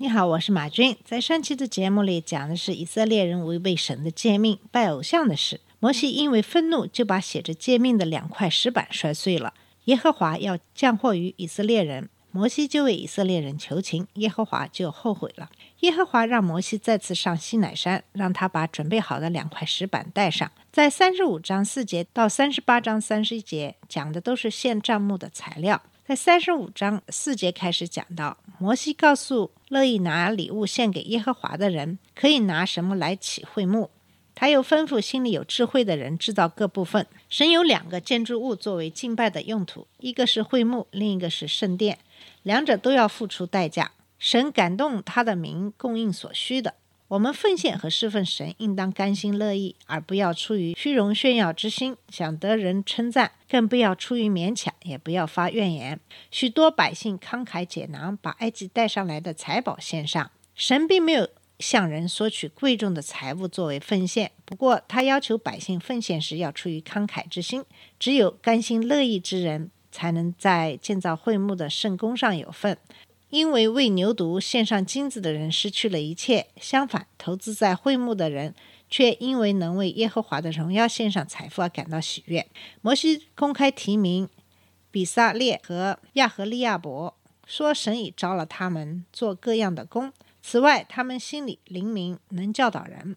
你好，我是马军。在上期的节目里讲的是以色列人违背神的诫命、拜偶像的事。摩西因为愤怒，就把写着诫命的两块石板摔碎了。耶和华要降祸于以色列人，摩西就为以色列人求情，耶和华就后悔了。耶和华让摩西再次上西乃山，让他把准备好的两块石板带上。在三十五章四节到三十八章三十一节讲的都是献账目的材料。在三十五章四节开始讲到，摩西告诉乐意拿礼物献给耶和华的人，可以拿什么来起会幕。他又吩咐心里有智慧的人制造各部分。神有两个建筑物作为敬拜的用途，一个是会幕，另一个是圣殿，两者都要付出代价。神感动他的名供应所需的。我们奉献和侍奉神，应当甘心乐意，而不要出于虚荣炫耀之心，想得人称赞；更不要出于勉强，也不要发怨言。许多百姓慷慨解囊，把埃及带上来的财宝献上。神并没有向人索取贵重的财物作为奉献，不过他要求百姓奉献时要出于慷慨之心。只有甘心乐意之人，才能在建造会幕的圣宫上有份。因为为牛犊献上金子的人失去了一切，相反，投资在会幕的人却因为能为耶和华的荣耀献上财富而感到喜悦。摩西公开提名比撒列和亚和利亚伯，说神已招了他们做各样的工。此外，他们心里灵明，能教导人。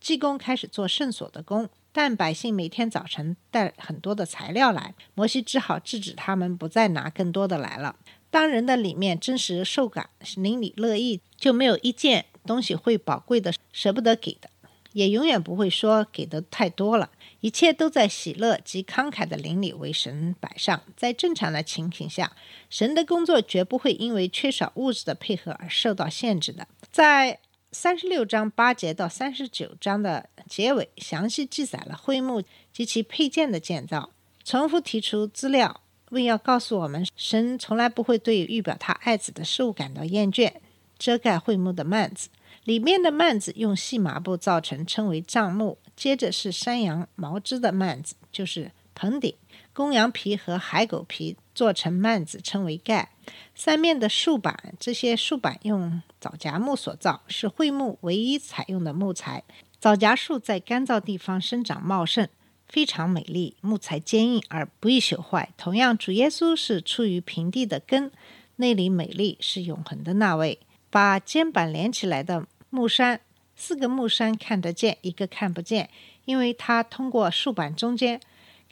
济公开始做圣所的工，但百姓每天早晨带很多的材料来，摩西只好制止他们不再拿更多的来了。当人的里面真实受感，邻里乐意，就没有一件东西会宝贵的舍不得给的，也永远不会说给的太多了。一切都在喜乐及慷慨的邻里为神摆上。在正常的情形下，神的工作绝不会因为缺少物质的配合而受到限制的。在三十六章八节到三十九章的结尾，详细记载了会幕及其配件的建造，重复提出资料。为要告诉我们，神从来不会对预表他爱子的事物感到厌倦。遮盖会幕的幔子，里面的幔子用细麻布造成，称为帐幕。接着是山羊毛织的幔子，就是棚顶；公羊皮和海狗皮做成幔子，称为盖。三面的竖板，这些竖板用枣荚木所造，是桧木唯一采用的木材。枣荚树在干燥地方生长茂盛。非常美丽，木材坚硬而不易朽坏。同样，主耶稣是出于平地的根，内里美丽，是永恒的那位。把肩膀连起来的木山，四个木山看得见，一个看不见，因为它通过竖板中间。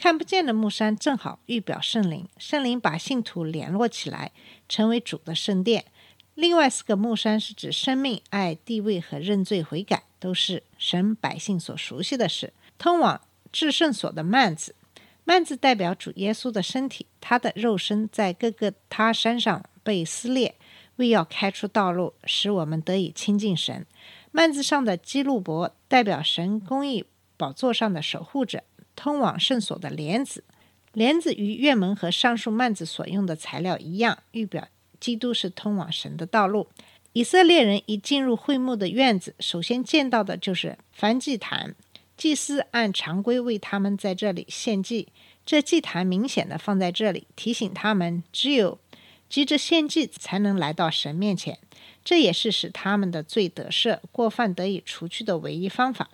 看不见的木山正好预表圣灵，圣灵把信徒联络起来，成为主的圣殿。另外四个木山是指生命、爱、地位和认罪悔改，都是神百姓所熟悉的事。通往至圣所的幔子，幔子代表主耶稣的身体，他的肉身在各个他山上被撕裂，为要开出道路，使我们得以亲近神。幔子上的基路伯代表神公义宝座上的守护者，通往圣所的帘子，帘子与院门和上述幔子所用的材料一样，预表基督是通往神的道路。以色列人一进入会幕的院子，首先见到的就是燔祭坛。祭司按常规为他们在这里献祭，这祭坛明显的放在这里，提醒他们只有急着献祭才能来到神面前。这也是使他们的罪得赦、过犯得以除去的唯一方法。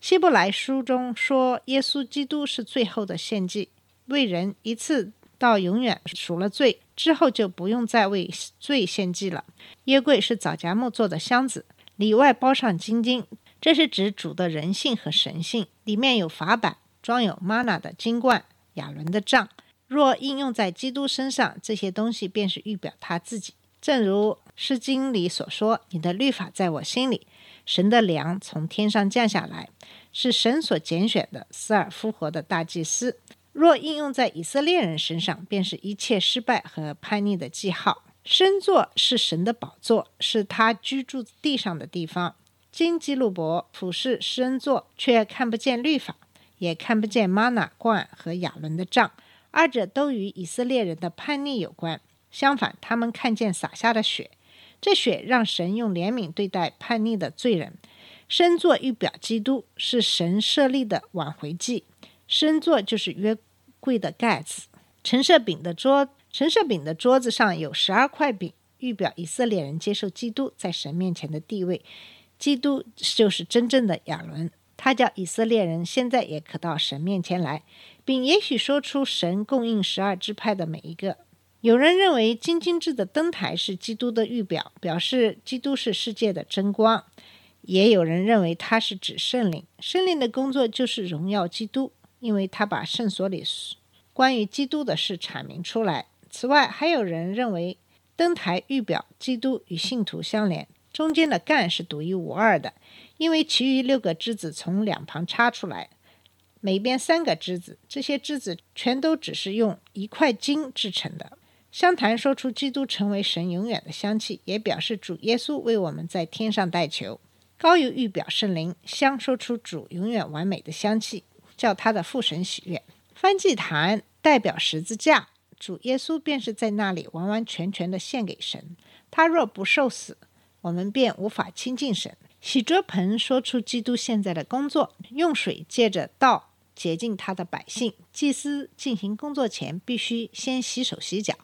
希伯来书中说，耶稣基督是最后的献祭，为人一次到永远赎了罪，之后就不用再为罪献祭了。约柜是枣夹木做的箱子，里外包上金金。这是指主的人性和神性，里面有法版，装有玛纳的金冠、亚伦的杖。若应用在基督身上，这些东西便是预表他自己。正如《诗经》里所说：“你的律法在我心里。”神的粮从天上降下来，是神所拣选的死而复活的大祭司。若应用在以色列人身上，便是一切失败和叛逆的记号。圣座是神的宝座，是他居住地上的地方。金基路伯俯视施恩座，却看不见律法，也看不见玛纳罐和亚伦的杖，二者都与以色列人的叛逆有关。相反，他们看见洒下的血，这血让神用怜悯对待叛逆的罪人。施恩座预表基督，是神设立的挽回祭。施恩座就是约柜的盖子。陈设饼的桌，陈设饼的桌子上有十二块饼，预表以色列人接受基督在神面前的地位。基督就是真正的亚伦，他叫以色列人现在也可到神面前来，并也许说出神供应十二支派的每一个。有人认为金金制的灯台是基督的预表，表示基督是世界的真光；也有人认为它是指圣灵，圣灵的工作就是荣耀基督，因为他把圣所里关于基督的事阐明出来。此外，还有人认为灯台预表基督与信徒相连。中间的干是独一无二的，因为其余六个枝子从两旁插出来，每边三个枝子，这些枝子全都只是用一块金制成的。香坛说出基督成为神永远的香气，也表示主耶稣为我们在天上代求。高油预表圣灵，香说出主永远完美的香气，叫他的父神喜悦。翻祭坛代表十字架，主耶稣便是在那里完完全全的献给神。他若不受死。我们便无法亲近神。洗桌盆说出基督现在的工作，用水借着道洁净他的百姓。祭司进行工作前，必须先洗手洗脚。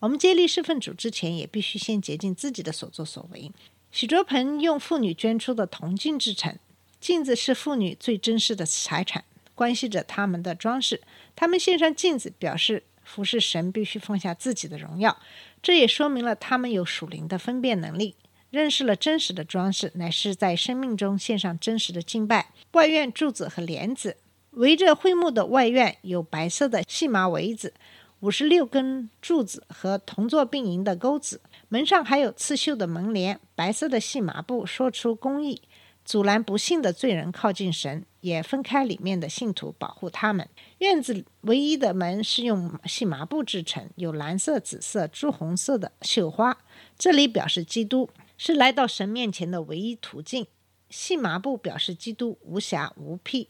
我们接力侍奉主之前，也必须先洁净自己的所作所为。洗桌盆用妇女捐出的铜镜制成，镜子是妇女最珍视的财产，关系着他们的装饰。他们献上镜子，表示服侍神必须放下自己的荣耀。这也说明了他们有属灵的分辨能力。认识了真实的装饰，乃是在生命中献上真实的敬拜。外院柱子和帘子，围着会幕的外院有白色的细麻围子，五十六根柱子和同座并营的钩子。门上还有刺绣的门帘，白色的细麻布说出公义，阻拦不幸的罪人靠近神，也分开里面的信徒，保护他们。院子唯一的门是用细麻布制成，有蓝色、紫色、朱红色的绣花，这里表示基督。是来到神面前的唯一途径。细麻布表示基督无瑕无癖，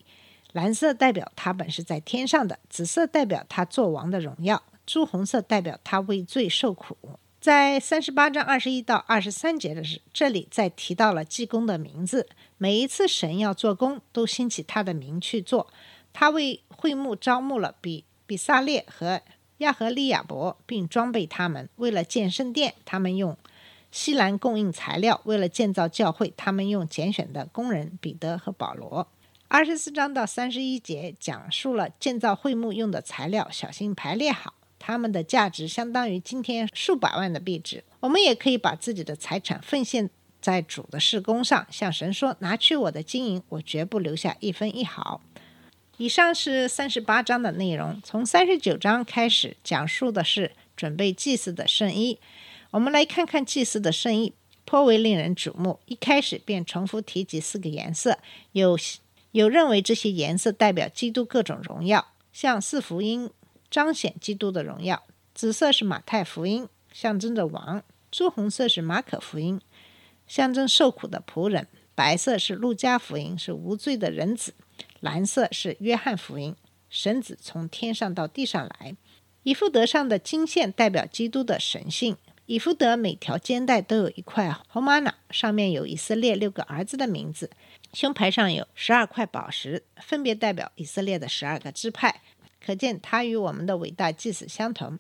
蓝色代表他本是在天上的，紫色代表他做王的荣耀，朱红色代表他为罪受苦。在三十八章二十一到二十三节的时，这里再提到了济公的名字。每一次神要做工，都兴起他的名去做。他为会幕招募了比比萨列和亚和利亚伯，并装备他们。为了建圣殿，他们用。西兰供应材料，为了建造教会，他们用拣选的工人彼得和保罗。二十四章到三十一节讲述了建造会幕用的材料，小心排列好，它们的价值相当于今天数百万的币值。我们也可以把自己的财产奉献在主的事工上，向神说：“拿去我的金银，我绝不留下一分一毫。”以上是三十八章的内容。从三十九章开始，讲述的是准备祭祀的圣衣。我们来看看祭祀的圣衣，颇为令人瞩目。一开始便重复提及四个颜色，有有认为这些颜色代表基督各种荣耀，像四福音彰显基督的荣耀。紫色是马太福音，象征着王；朱红色是马可福音，象征受苦的仆人；白色是路加福音，是无罪的人子；蓝色是约翰福音，神子从天上到地上来。以弗德上的金线代表基督的神性。以弗德每条肩带都有一块红玛瑙，上面有以色列六个儿子的名字。胸牌上有十二块宝石，分别代表以色列的十二个支派。可见他与我们的伟大祭司相同。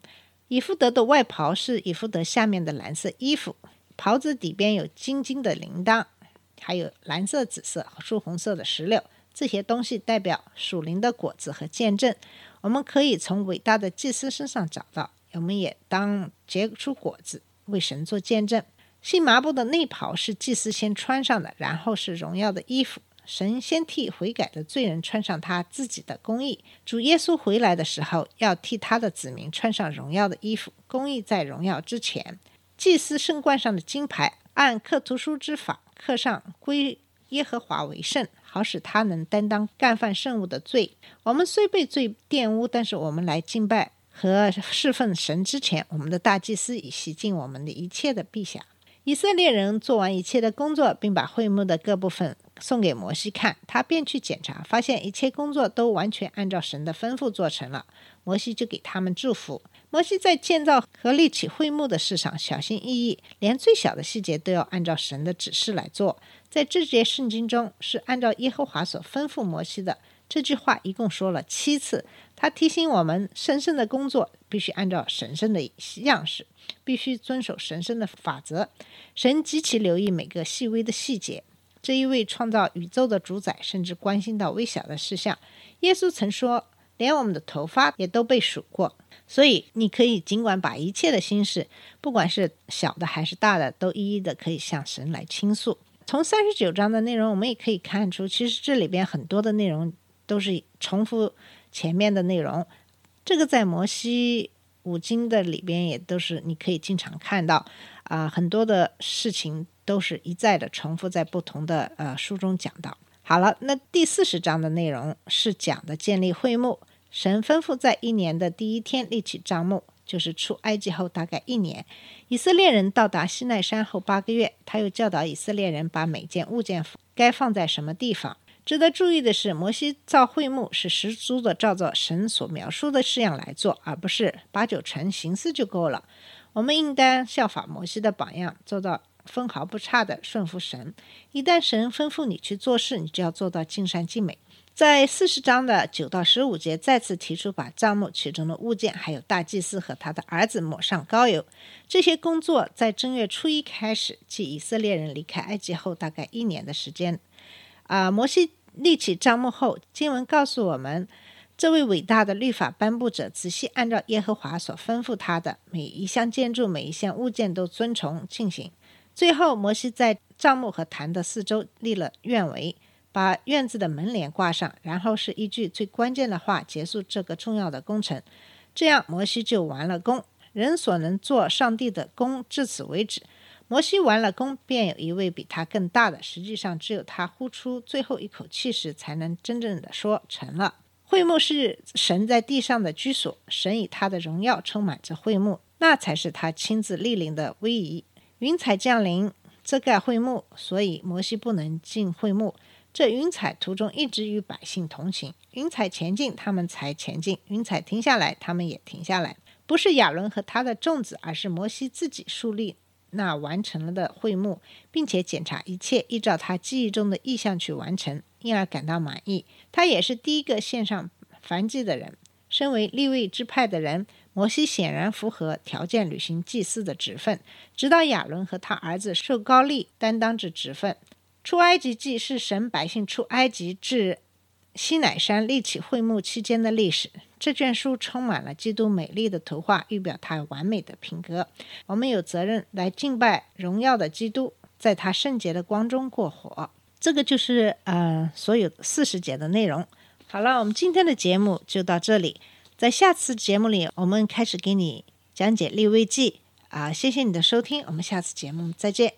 以弗德的外袍是以弗德下面的蓝色衣服，袍子底边有金金的铃铛，还有蓝色、紫色和朱红色的石榴。这些东西代表属灵的果子和见证。我们可以从伟大的祭司身上找到。我们也当结出果子，为神做见证。细麻布的内袍是祭司先穿上的，然后是荣耀的衣服。神先替悔改的罪人穿上他自己的公义。主耶稣回来的时候，要替他的子民穿上荣耀的衣服。公义在荣耀之前。祭司圣冠上的金牌，按刻图书之法刻上归耶和华为圣，好使他能担当干犯圣物的罪。我们虽被罪玷污，但是我们来敬拜。和侍奉神之前，我们的大祭司已洗净我们的一切的陛下。以色列人做完一切的工作，并把会幕的各部分送给摩西看，他便去检查，发现一切工作都完全按照神的吩咐做成了。摩西就给他们祝福。摩西在建造和立起会幕的事上小心翼翼，连最小的细节都要按照神的指示来做。在这节圣经中，是按照耶和华所吩咐摩西的。这句话一共说了七次，他提醒我们，神圣的工作必须按照神圣的样式，必须遵守神圣的法则。神极其留意每个细微的细节。这一位创造宇宙的主宰，甚至关心到微小的事项。耶稣曾说：“连我们的头发也都被数过。”所以，你可以尽管把一切的心事，不管是小的还是大的，都一一的可以向神来倾诉。从三十九章的内容，我们也可以看出，其实这里边很多的内容。都是重复前面的内容，这个在摩西五经的里边也都是你可以经常看到啊，很多的事情都是一再的重复在不同的呃书中讲到。好了，那第四十章的内容是讲的建立会幕，神吩咐在一年的第一天立起帐幕，就是出埃及后大概一年，以色列人到达西奈山后八个月，他又教导以色列人把每件物件该放在什么地方。值得注意的是，摩西造会幕是十足的照着神所描述的式样来做，而不是八九成形式就够了。我们应当效法摩西的榜样，做到分毫不差的顺服神。一旦神吩咐你去做事，你就要做到尽善尽美。在四十章的九到十五节，再次提出把帐幕其中的物件，还有大祭司和他的儿子抹上膏油。这些工作在正月初一开始，即以色列人离开埃及后大概一年的时间。啊，摩西。立起帐幕后，经文告诉我们，这位伟大的律法颁布者仔细按照耶和华所吩咐他的每一项建筑、每一项物件都遵从进行。最后，摩西在帐幕和坛的四周立了院围，把院子的门帘挂上，然后是一句最关键的话结束这个重要的工程。这样，摩西就完了工。人所能做上帝的工，至此为止。摩西完了工，便有一位比他更大的。实际上，只有他呼出最后一口气时，才能真正的说成了。会幕是神在地上的居所，神以他的荣耀充满着会幕，那才是他亲自莅临的威仪。云彩降临遮盖会幕，所以摩西不能进会幕。这云彩途中一直与百姓同行，云彩前进，他们才前进；云彩停下来，他们也停下来。不是亚伦和他的众子，而是摩西自己树立。那完成了的会幕，并且检查一切依照他记忆中的意向去完成，因而感到满意。他也是第一个献上燔祭的人。身为立位之派的人，摩西显然符合条件履行祭祀的职分。直到亚伦和他儿子受高利担当着职分。出埃及记是神百姓出埃及至西乃山立起会幕期间的历史。这卷书充满了基督美丽的图画，预表他完美的品格。我们有责任来敬拜荣耀的基督，在他圣洁的光中过活。这个就是呃所有四十节的内容。好了，我们今天的节目就到这里。在下次节目里，我们开始给你讲解立位记啊。谢谢你的收听，我们下次节目再见。